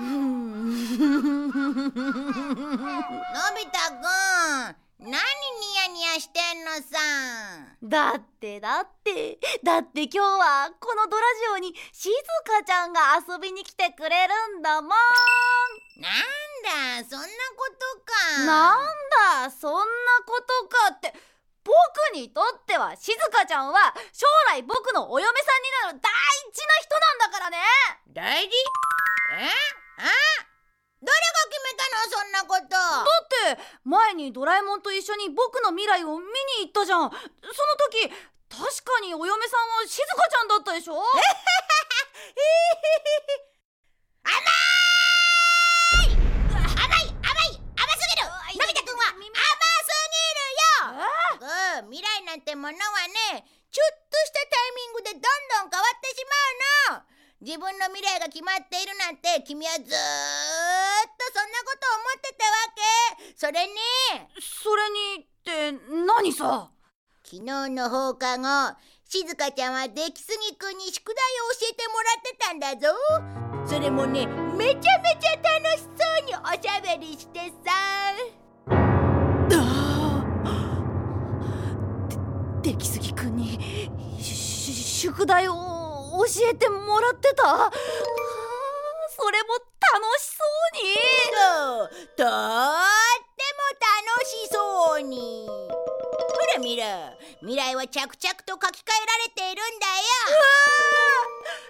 のび太くん何ニヤニヤしてんのさ？だってだってだって今日はこのドラジオにしずかちゃんが遊びに来てくれるんだもん。なんだそんなことか。なんだそんなことかって僕にとってはしずかちゃんは将来僕のお嫁さんになる大事な人なんだからね。大事？え？あ誰が決めたのそんなこと。だって前にドラえもんと一緒に僕の未来を見に行ったじゃん。その時確かにお嫁さんはしずかちゃんだったでしょ？甘い甘い甘い甘すぎる。のび太くんは甘すぎるようん未来なんてものはねちょっとしたタイミングでどんどん変わってしまうの自分の未来が決まっているなんて君はずーっとそんなこと思ってたわけ。それねそれにって何さ？昨日の放課後しずかちゃんは出来すぎくんに宿題を教えてもらってたんだぞ。それもねめちゃめちゃ楽しそうにおしゃべりしてさ。出来すぎくんに宿題を教えてもらってた？それも楽しそうに。そうとっても楽しそうに。ほら見ろ未来は着々と書き換えられているんだよ。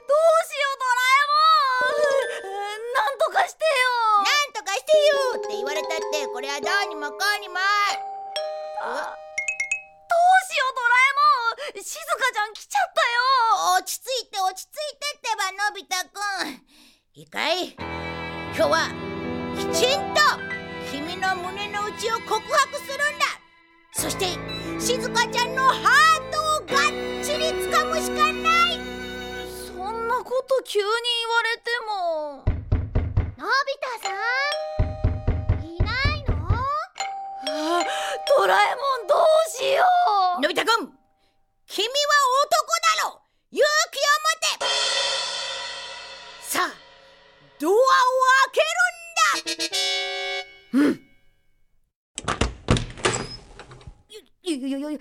どうしようドラえもん。なんとかしてよ。なんとかしてよって言われたってこれはどうにもこうにも。あラえもんしずかちゃん来ちゃったよ。落ち着いて落ち着いてってばのび太くん。いいかい？今日はきちんと君の胸の内を告白するんだ。そしてしずかちゃんのハートをがっちり掴むしかない。そんなこと急に言われても。のび太さんいないの？あドラえもんどうしよう。のび太くん君は男だろ勇気を持て。さあドアを開けるんだ。よよよよよう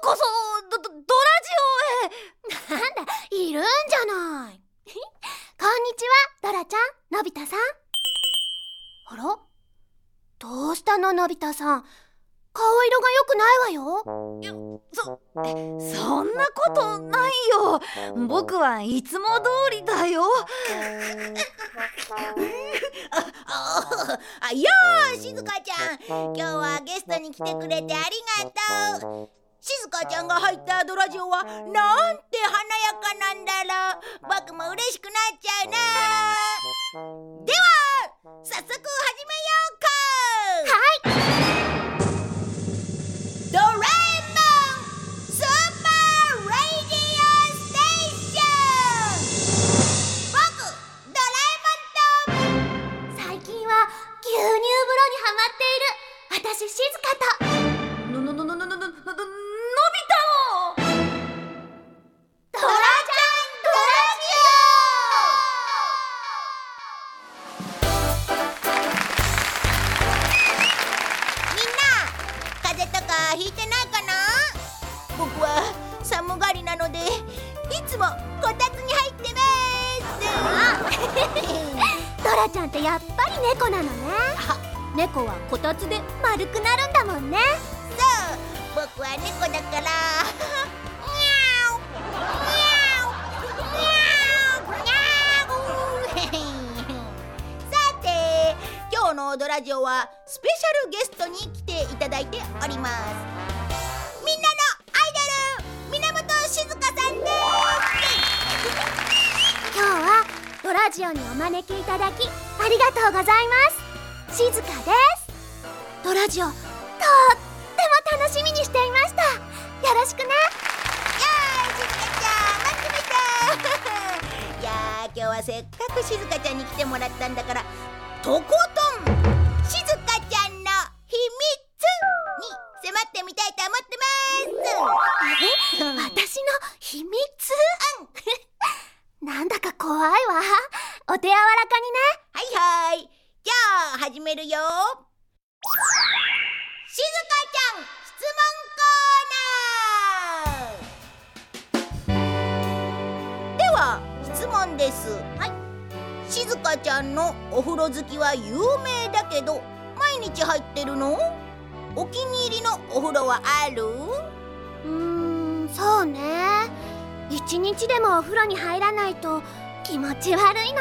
こそドドドラジオへ。なんだいるんじゃない。こんにちはドラちゃんのび太さん。あら？どうしたののび太さん？顔色が良くないわよ。そそんなことないよ。僕はいつも通りだよ。ああよーしずかちゃん。今日はゲストに来てくれてありがとう。しずかちゃんが入ったドラジオはなんて華やかなんだろう。僕も嬉しくなっちゃうなでは早速始めってやっぱり猫なのね。猫はこたつで丸くなるんだもんね。そう僕は猫だから。さて今日のドラジオはスペシャルゲストに来ていただいておりますはドラジオにお招きいただきありがとうございます。静香です。ドラジオとっても楽しみにしていました。よろしくねやーい静香ちゃん。待ってました。いやー今日はせっかく静香ちゃんに来てもらったんだからとことんちゃん質問コーナー。では質問です。はい。しずかちゃんのお風呂好きは有名だけど毎日入ってるの？お気に入りのお風呂はある？うーんそうね。一日でもお風呂に入らないと気持ち悪いの。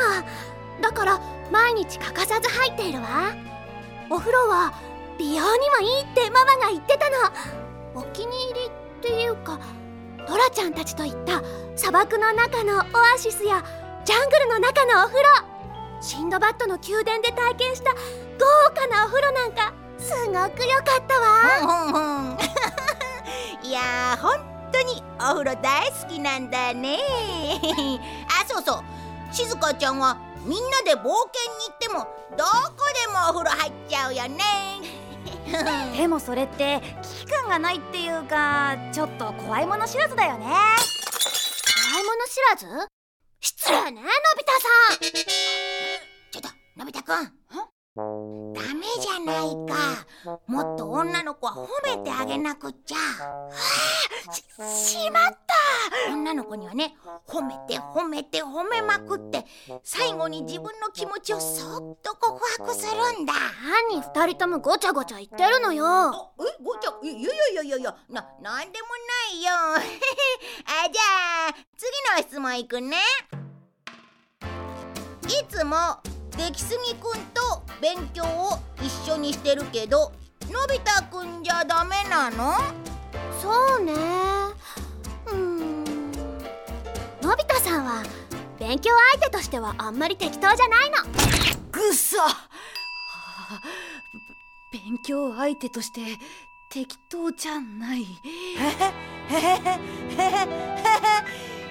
だから毎日欠かさず入っているわ。お風呂は美容にもいいってママが言ってたの。お気に入りっていうかドラちゃんたちと行った砂漠の中のオアシスやジャングルの中のお風呂。シンドバッドの宮殿で体験した豪華なお風呂なんかすごく良かったわ。ふんふんふん。いやー本当にお風呂大好きなんだね。あそうそう。しずかちゃんはみんなで冒険に行ってもどこでもお風呂入っちゃうよね。でもそれって危機感がないっていうかちょっと怖いもの知らずだよね。怖いもの知らず？失礼ねのび太さん。ちょっとのび太くんダメじゃないか。もっと女の子は褒めてあげなくっちゃ。ししまった。女の子にはね褒めて褒めて褒めまくって最後に自分の気持ちをそっと告白するんだ。何二人ともごちゃごちゃ言ってるのよ。あえごちゃいやいやいやいやいやななんでもないよ。あじゃあ次の質問いくね。いつも出来すぎくんと勉強を一緒にしてるけどのび太くんじゃダメなの？そうね。うーん。のび太さんは勉強相手としてはあんまり適当じゃないの。ぐっさはあ勉強相手として適当じゃない。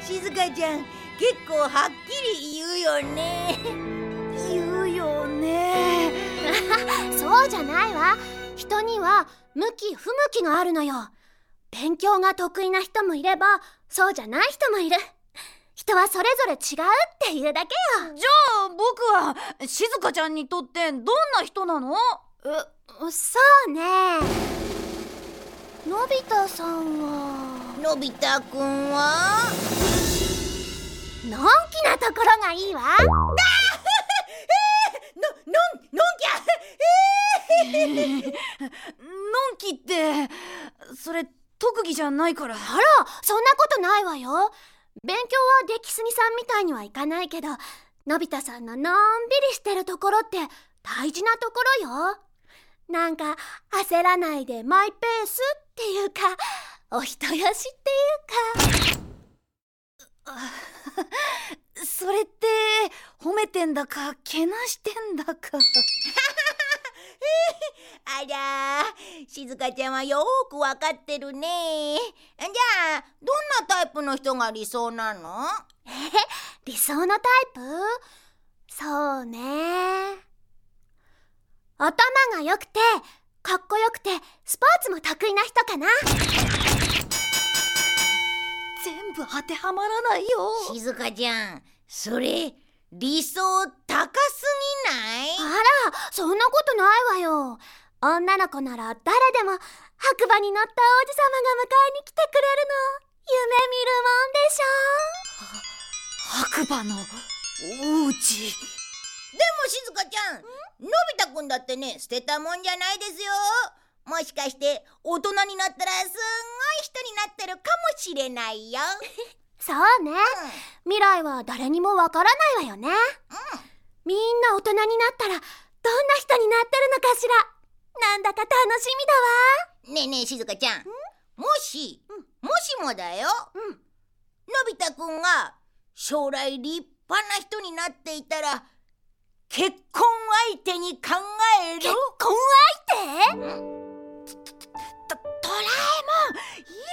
しずかちゃん結構はっきり言うよねね。そうじゃないわ。人には向き不向きがあるのよ。勉強が得意な人もいればそうじゃない人もいる。人はそれぞれ違うっていうだけよ。じゃあ僕はしずかちゃんにとってどんな人なの？うそうね。のび太さんは？のび太くんは？のんきなところがいいわのののんきゃええーのんきってそれ特技じゃないから。あらそんなことないわよ。勉強は出来すぎさんみたいにはいかないけどのび太さんののんびりしてるところって大事なところよ。なんか焦らないでマイペースっていうかお人よしっていうか。それって褒めてんだかけなしてんだか。あらしずかちゃんはよーくわかってるね。じゃあどんなタイプの人が理想なの？理想のタイプ？そうね頭が良くてかっこよくてスポーツも得意な人かな。全部当てはまらないよ。しずかちゃん。それ理想高すぎない？あらそんなことないわよ。女の子なら誰でも白馬に乗った王子様が迎えに来てくれるの。夢見るもんでしょ。白馬の王子？でもしずかちゃん？のび太くんだってね捨てたもんじゃないですよもしかして大人になったらすんごい人になってるかもしれないよ。そうね。未来は誰にもわからないわよね。みんな大人になったらどんな人になってるのかしら。なんだか楽しみだわ。ねえねえしずかちゃん。もし、もしもだよ、うん。のび太くんが将来立派な人になっていたら結婚相手に考える？結婚相手？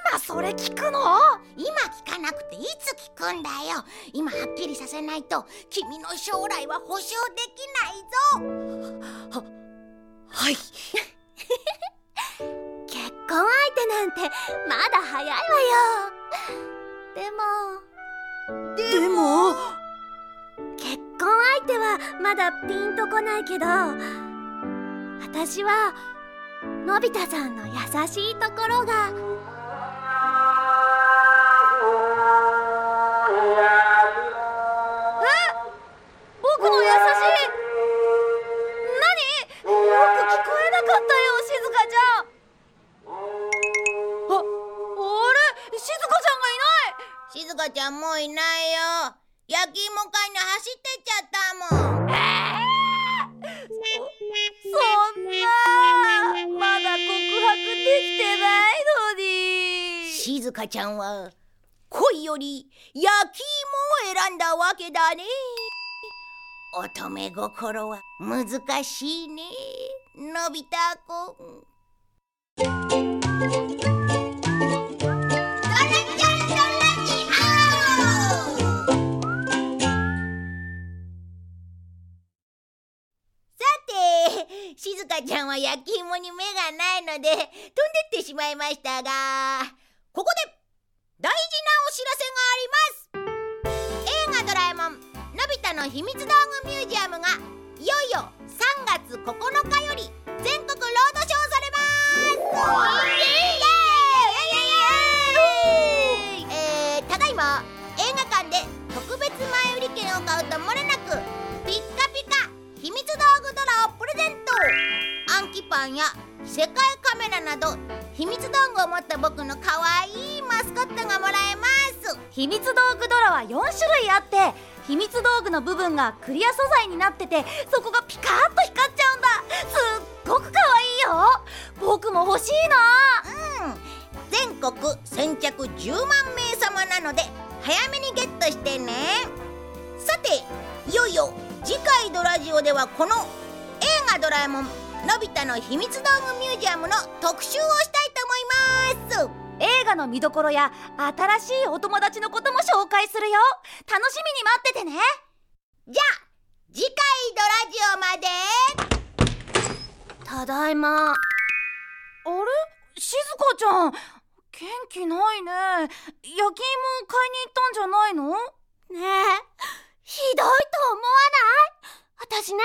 今それ聞くの？今聞かなくていつ聞くんだよ。今はっきりさせないと君の将来は保証できないぞ。はい。結婚相手なんてまだ早いわよ。でもでも？結婚婚相手はまだピンとこないけど私はのび太さんの優しいところが静香ちゃんは恋より焼き芋を選んだわけだね。乙女心は難しいね。のび太くん。ドラちゃんドラジオさて静香ちゃんは焼き芋に目がないので飛んでってしまいましたがここでの秘密道具ミュージアムがいよいよ3月9日より全国ロードショーされます。えーただいま映画館で特別前売り券を買うと漏れなくピッカピカ秘密道具ドラをプレゼント。暗記パンや世界カメラなど秘密道具を持った僕の可愛いマスコットがもらえます。秘密道具ドラは4種類あって秘密道具の部分がクリア素材になっててそこがピカッと光っちゃうんだ。すっごく可愛いよ。僕も欲しいな。うん。全国先着10万名様なので早めにゲットしてね。さていよいよ次回ドラジオではこの映画ドラえもんのび太の秘密道具ミュージアムの特集をしたいと思います。映画の見どころや新しいお友達のことも紹介するよ。楽しみに待っててね。じゃあ次回ドラジオまで。ただいま。あれ？静香ちゃん元気ないね。焼き芋を買いに行ったんじゃないの？ねえ。ひどいと思わない？私ね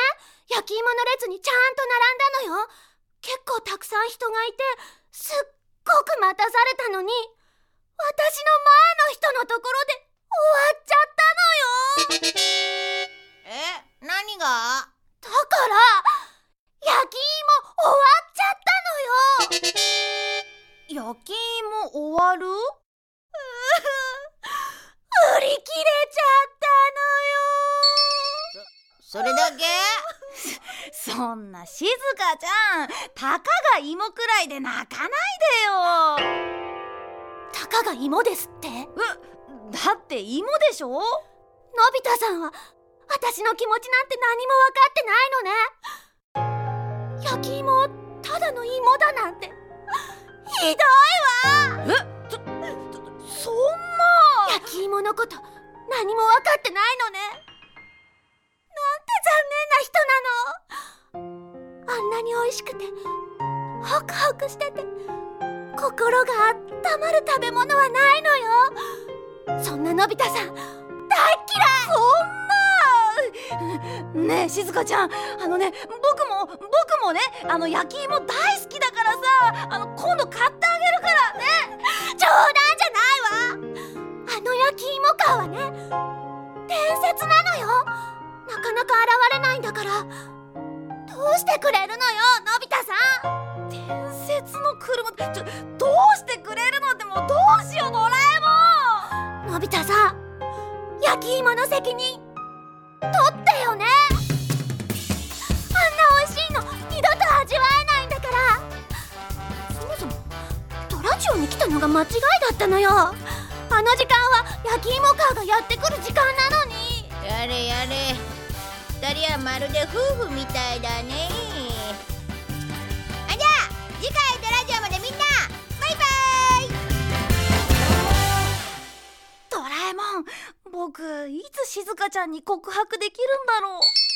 焼き芋の列にちゃんと並んだのよ。結構たくさん人がいてすっく待たされたのに私の前の人のところで終わっちゃったのよ。え何が？だから焼き芋終わっちゃったのよ。焼き芋終わる？売り切れちゃったのよ。それだけ？そんな静香ちゃんたかが芋くらいで泣かないでよ。たかが芋ですって？のだって芋でしょ？び太さんは私の気持ちなんて何も分かってないのね。焼き芋ただの芋だなんて。ひどいわ。えそそんな。焼き芋のこと何も分かってないの味しくてホクホクしてて心があったまる食べ物はないのよ。そんなのび太さん大嫌い！そんなねえ静香ちゃんあのね僕も僕もねあの焼き芋大好きだからさあの今度買ってあげるからね。冗談じゃないわ！あの焼き芋感はね伝説なのよ。なかなか現れないんだからどうしてくれるのよのび太さん。伝説の車。ちょどうしてくれるのってもうどうしようドラえもん。のび太さん焼き芋の責任取ってよね。あんな美味しいの二度と味わえないんだから。そもそもドラジオに来たのが間違いだったのよ。あの時間は焼き芋カーがやってくる時間なのに。やれやれ。人はまるで夫婦みたいだね。あじゃあ次回のラジオまでみんなバイバイ。ドラえもん僕いつしずかちゃんに告白できるんだろう。